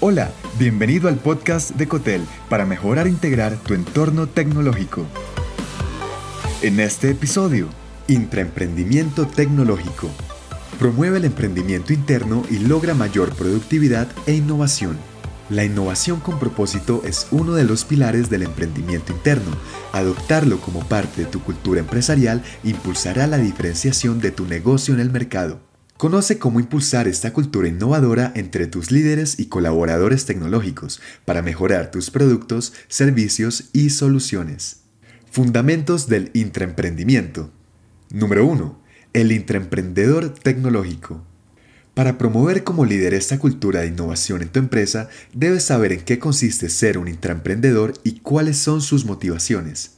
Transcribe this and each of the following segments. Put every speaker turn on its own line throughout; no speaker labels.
Hola, bienvenido al podcast de Cotel para mejorar e integrar tu entorno tecnológico. En este episodio, Intraemprendimiento Tecnológico. Promueve el emprendimiento interno y logra mayor productividad e innovación. La innovación con propósito es uno de los pilares del emprendimiento interno. Adoptarlo como parte de tu cultura empresarial impulsará la diferenciación de tu negocio en el mercado. Conoce cómo impulsar esta cultura innovadora entre tus líderes y colaboradores tecnológicos para mejorar tus productos, servicios y soluciones. Fundamentos del intraemprendimiento. Número 1. El intraemprendedor tecnológico. Para promover como líder esta cultura de innovación en tu empresa, debes saber en qué consiste ser un intraemprendedor y cuáles son sus motivaciones.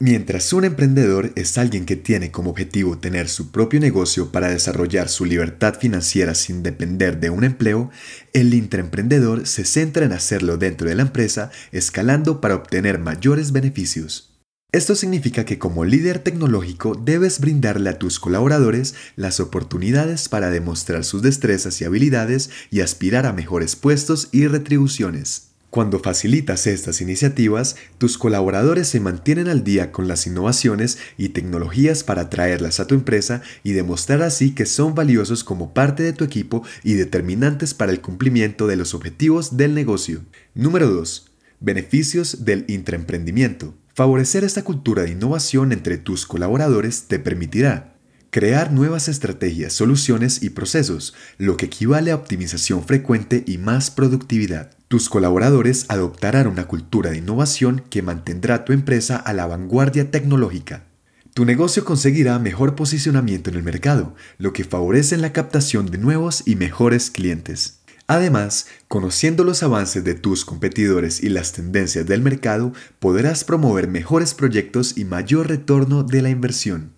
Mientras un emprendedor es alguien que tiene como objetivo tener su propio negocio para desarrollar su libertad financiera sin depender de un empleo, el intraemprendedor se centra en hacerlo dentro de la empresa, escalando para obtener mayores beneficios. Esto significa que como líder tecnológico debes brindarle a tus colaboradores las oportunidades para demostrar sus destrezas y habilidades y aspirar a mejores puestos y retribuciones. Cuando facilitas estas iniciativas, tus colaboradores se mantienen al día con las innovaciones y tecnologías para traerlas a tu empresa y demostrar así que son valiosos como parte de tu equipo y determinantes para el cumplimiento de los objetivos del negocio. Número 2. Beneficios del intraemprendimiento. Favorecer esta cultura de innovación entre tus colaboradores te permitirá crear nuevas estrategias, soluciones y procesos, lo que equivale a optimización frecuente y más productividad tus colaboradores adoptarán una cultura de innovación que mantendrá tu empresa a la vanguardia tecnológica. Tu negocio conseguirá mejor posicionamiento en el mercado, lo que favorece la captación de nuevos y mejores clientes. Además, conociendo los avances de tus competidores y las tendencias del mercado, podrás promover mejores proyectos y mayor retorno de la inversión.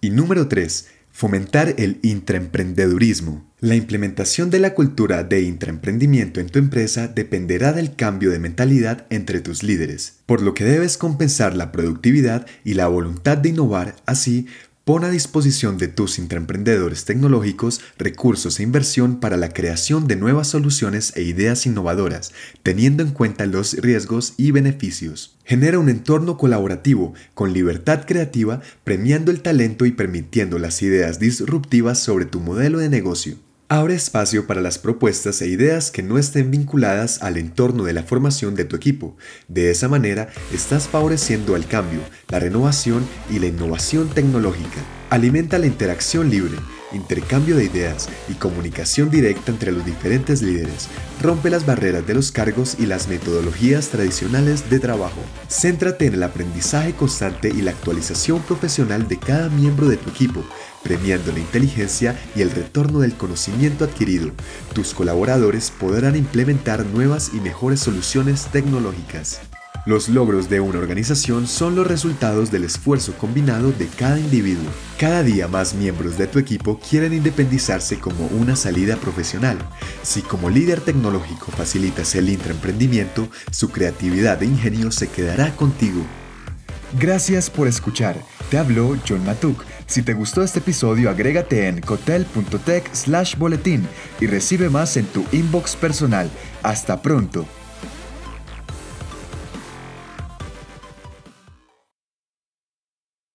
Y número 3. Fomentar el intraemprendedurismo. La implementación de la cultura de intraemprendimiento en tu empresa dependerá del cambio de mentalidad entre tus líderes, por lo que debes compensar la productividad y la voluntad de innovar, así Pon a disposición de tus intraemprendedores tecnológicos recursos e inversión para la creación de nuevas soluciones e ideas innovadoras, teniendo en cuenta los riesgos y beneficios. Genera un entorno colaborativo con libertad creativa, premiando el talento y permitiendo las ideas disruptivas sobre tu modelo de negocio. Abre espacio para las propuestas e ideas que no estén vinculadas al entorno de la formación de tu equipo. De esa manera, estás favoreciendo el cambio, la renovación y la innovación tecnológica. Alimenta la interacción libre, intercambio de ideas y comunicación directa entre los diferentes líderes. Rompe las barreras de los cargos y las metodologías tradicionales de trabajo. Céntrate en el aprendizaje constante y la actualización profesional de cada miembro de tu equipo premiando la inteligencia y el retorno del conocimiento adquirido. Tus colaboradores podrán implementar nuevas y mejores soluciones tecnológicas. Los logros de una organización son los resultados del esfuerzo combinado de cada individuo. Cada día más miembros de tu equipo quieren independizarse como una salida profesional. Si como líder tecnológico facilitas el intraemprendimiento, su creatividad e ingenio se quedará contigo. Gracias por escuchar. Te habló John Matuk si te gustó este episodio, agrégate en cotel.tech slash boletín y recibe más en tu inbox personal. Hasta pronto.